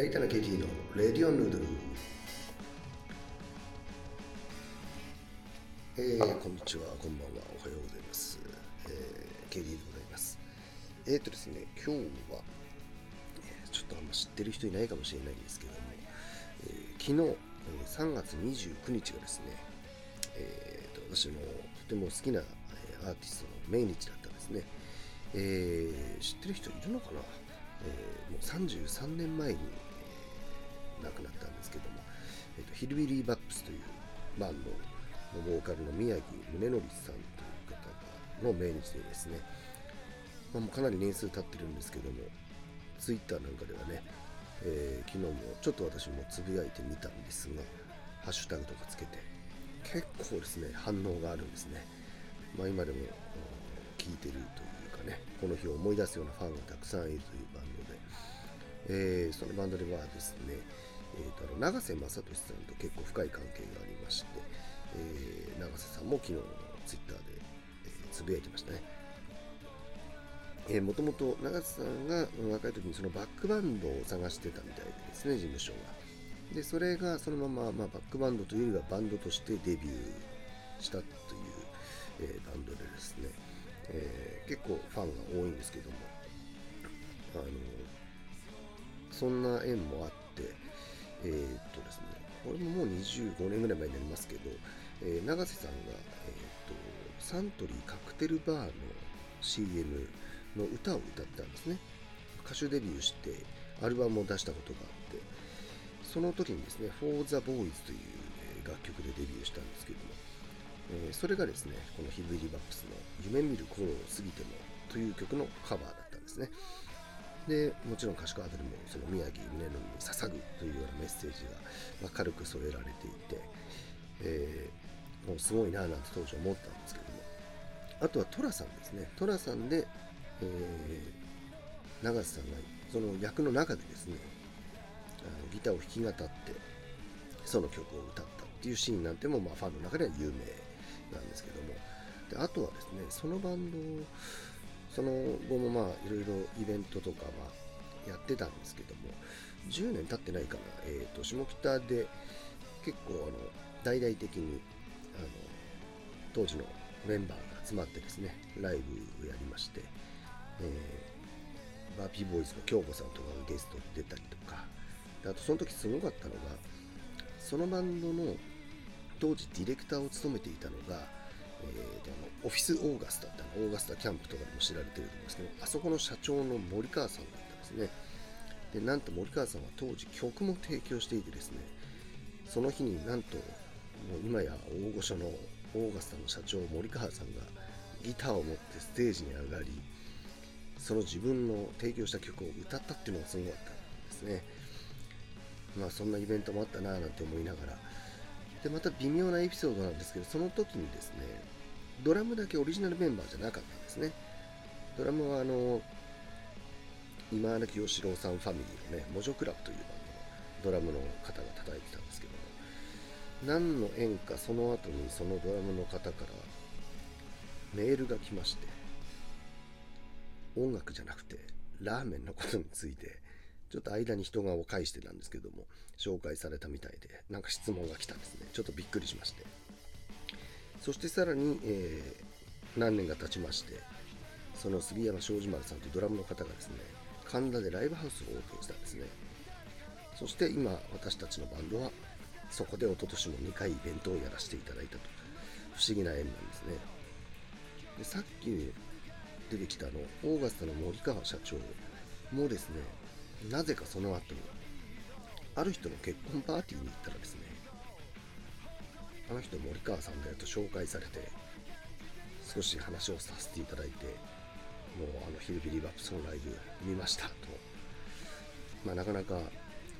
レイタナ KT のレディオヌードルえー、こんにちは、こんばんは、おはようございます。えー、KD でございます。えーとですね、今日は、えーちょっとあんま知ってる人いないかもしれないんですけども、えー昨日、えー3月29日がですね、えーと私のとても好きなえーアーティストの命日だったんですね。えー知ってる人いるのかな、えーもう33年前に、えー亡くなったんですけども、えーとヒルビリー・バップスというバンドのボーカルの宮城宗則さんという方の命日でですね、まあ、もうかなり年数経ってるんですけども、ツイッターなんかではね、えー昨日もちょっと私もつぶやいてみたんですが、ハッシュタグとかつけて、結構ですね、反応があるんですね。まあ、今でも聞いてるというかね、この日を思い出すようなファンがたくさんいるというバンドで、えーそのバンドではですね、えーとあの永瀬正敏さんと結構深い関係がありまして、えー永瀬さんも昨日のツイッターで、えーつぶやいてましたね。えーもともと永瀬さんが若い時にそのバックバンドを探してたみたいでですね、事務所が。で、それがそのまま、まあ、バックバンドというよりはバンドとしてデビューしたという、えーバンドでですね、えー結構ファンが多いんですけども、あのそんな縁もあって、えーっとですね、これももう25年ぐらい前になりますけど、えー永瀬さんが、えーっとサントリーカクテルバーの CM の歌を歌ったんですね。歌手デビューしてアルバムを出したことがあって、その時にですね、For the Boys という楽曲でデビューしたんですけども、えーそれがですね、このヒルビリーバップスの夢見る頃を過ぎてもという曲のカバーだったんですね。で、もちろん歌詞カードにもその宮城宗則に捧ぐというようなメッセージがまあ軽く添えられていて、えーもうすごいななんて当時思ったんですけども、あとは寅さんですね。寅さんで、えー永瀬さんがその役の中でですね、あのギターを弾き語って、その曲を歌ったっていうシーンなんても、まあ、ファンの中では有名なんですけども、であとはですね、そのバンド、その後もまあ、いろいろイベントとかはやってたんですけども、10年経ってないかな、えっ、と、下北で結構、あの、大々的に、あの、当時のメンバーが集まってですね、ライブをやりまして、えーバーピーボーイズの京子さんとかがゲストで出たりとか、あとその時すごかったのが、そのバンドの当時ディレクターを務めていたのが、えーとあのオフィスオーガスタってあのオーガスタキャンプとかでも知られてると思うんですけど、あそこの社長の森川さんだったんですね。で、なんと森川さんは当時曲も提供していてですね、その日になんと、もう今や大御所のオーガスタの社長森川さんがギターを持ってステージに上がり、その自分の提供した曲を歌ったっていうのがすごかったんですね。まあそんなイベントもあったなぁなんて思いながら。で、また微妙なエピソードなんですけど、その時にですね、ドラムだけオリジナルメンバーじゃなかったんですね。ドラムはあの、今荒清志郎さんファミリーのね、モジョクラブというバンドのドラムの方が叩いてたんですけども、何の縁かその後にそのドラムの方からメールが来まして、音楽じゃなくてラーメンのことについてちょっと間に人がを介してなんですけども紹介されたみたいでなんか質問が来たんですねちょっとびっくりしましてそしてさらに、えー何年が経ちましてその杉山庄司丸さんというドラムの方がですね神田でライブハウスをオープンしたんですね。そして今私たちのバンドはそこで一昨年も2回イベントをやらせていただいたと。不思議な縁なんですね。でさっき出てきたあのオーガスタの森川社長もですねなぜかその後ある人の結婚パーティーに行ったらですねあの人森川さんだよと紹介されて少し話をさせていただいてもうあのヒルビリーバップスのライブ見ましたと。まあなかなか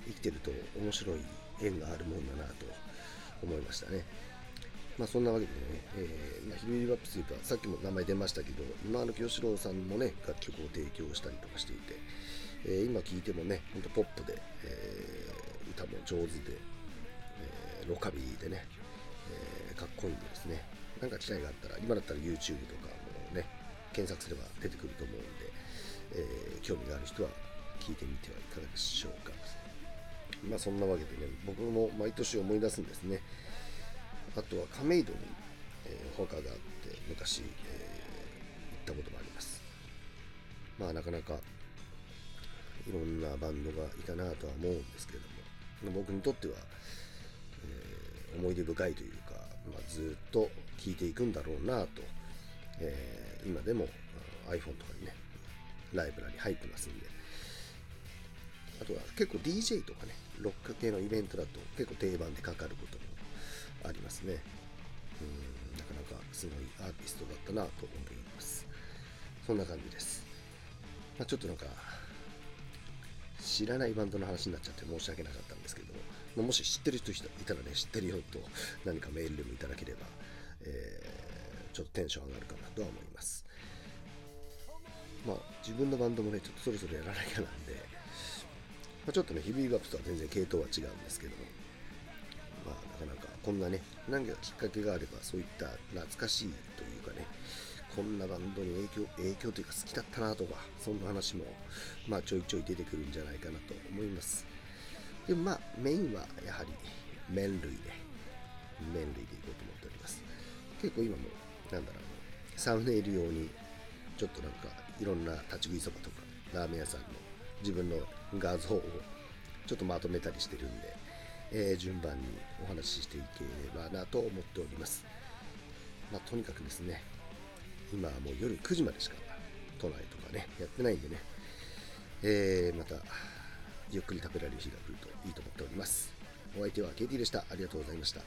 生きてると面白い縁があるもんだなと思いましたね。まあそんなわけでね、えーまあ、ヒルビリーバップスというか、さっきも名前出ましたけど、今の清志郎さんもね、楽曲を提供したりとかしていて、えー今聴いてもね、ほんとポップで、えー歌も上手で、えロカビーでね、かっこいいんでですね、なんか機会があったら、今だったら YouTube とかもね、検索すれば出てくると思うんで、えー興味がある人は聞いてみてはいかがでしょうか。まあそんなわけでね、僕も毎年思い出すんですね。あとは亀戸に、えー、お墓があって昔、えー、行ったこともあります。まあなかなかいろんなバンドがいたなとは思うんですけれども、僕にとっては、えー、思い出深いというか、まあ、ずっと聴いていくんだろうなと、えー、今でも iPhone とかにね、ライブラに入ってますんで、あとは結構 DJ とかね、ロック系のイベントだと結構定番でかかることもありますね。うん、なかなかすごいアーティストだったなと思います。そんな感じです。まあ、ちょっとなんか、知らないバンドの話になっちゃって申し訳なかったんですけども、まあ、もし知ってる人いたらね、知ってるよと何かメールでもいただければ、えー、ちょっとテンション上がるかなとは思います。まあ、自分のバンドもね、ちょっとそろそろやらなきゃなんで、まあ、ちょっとね、ヒビーバップとは全然系統は違うんですけども、まあ、なかなかこんなね、何かきっかけがあれば、そういった懐かしいというかね、こんなバンドに影響、影響というか好きだったなとか、そんな話も、まあちょいちょい出てくるんじゃないかなと思います。でまあメインはやはり麺類で、麺類でいこうと思っております。結構今も、なんだろう、サムネイル用に、ちょっとなんかいろんな立ち食いそばとか、ラーメン屋さんの自分の画像をちょっとまとめたりしてるんで、えー、順番にお話ししていければなと思っております。まあ、とにかくですね、今はもう夜9時までしか都内とかね、やってないんでね、えー、またゆっくり食べられる日が来るといいと思っております。お相手は KT でした。ありがとうございました。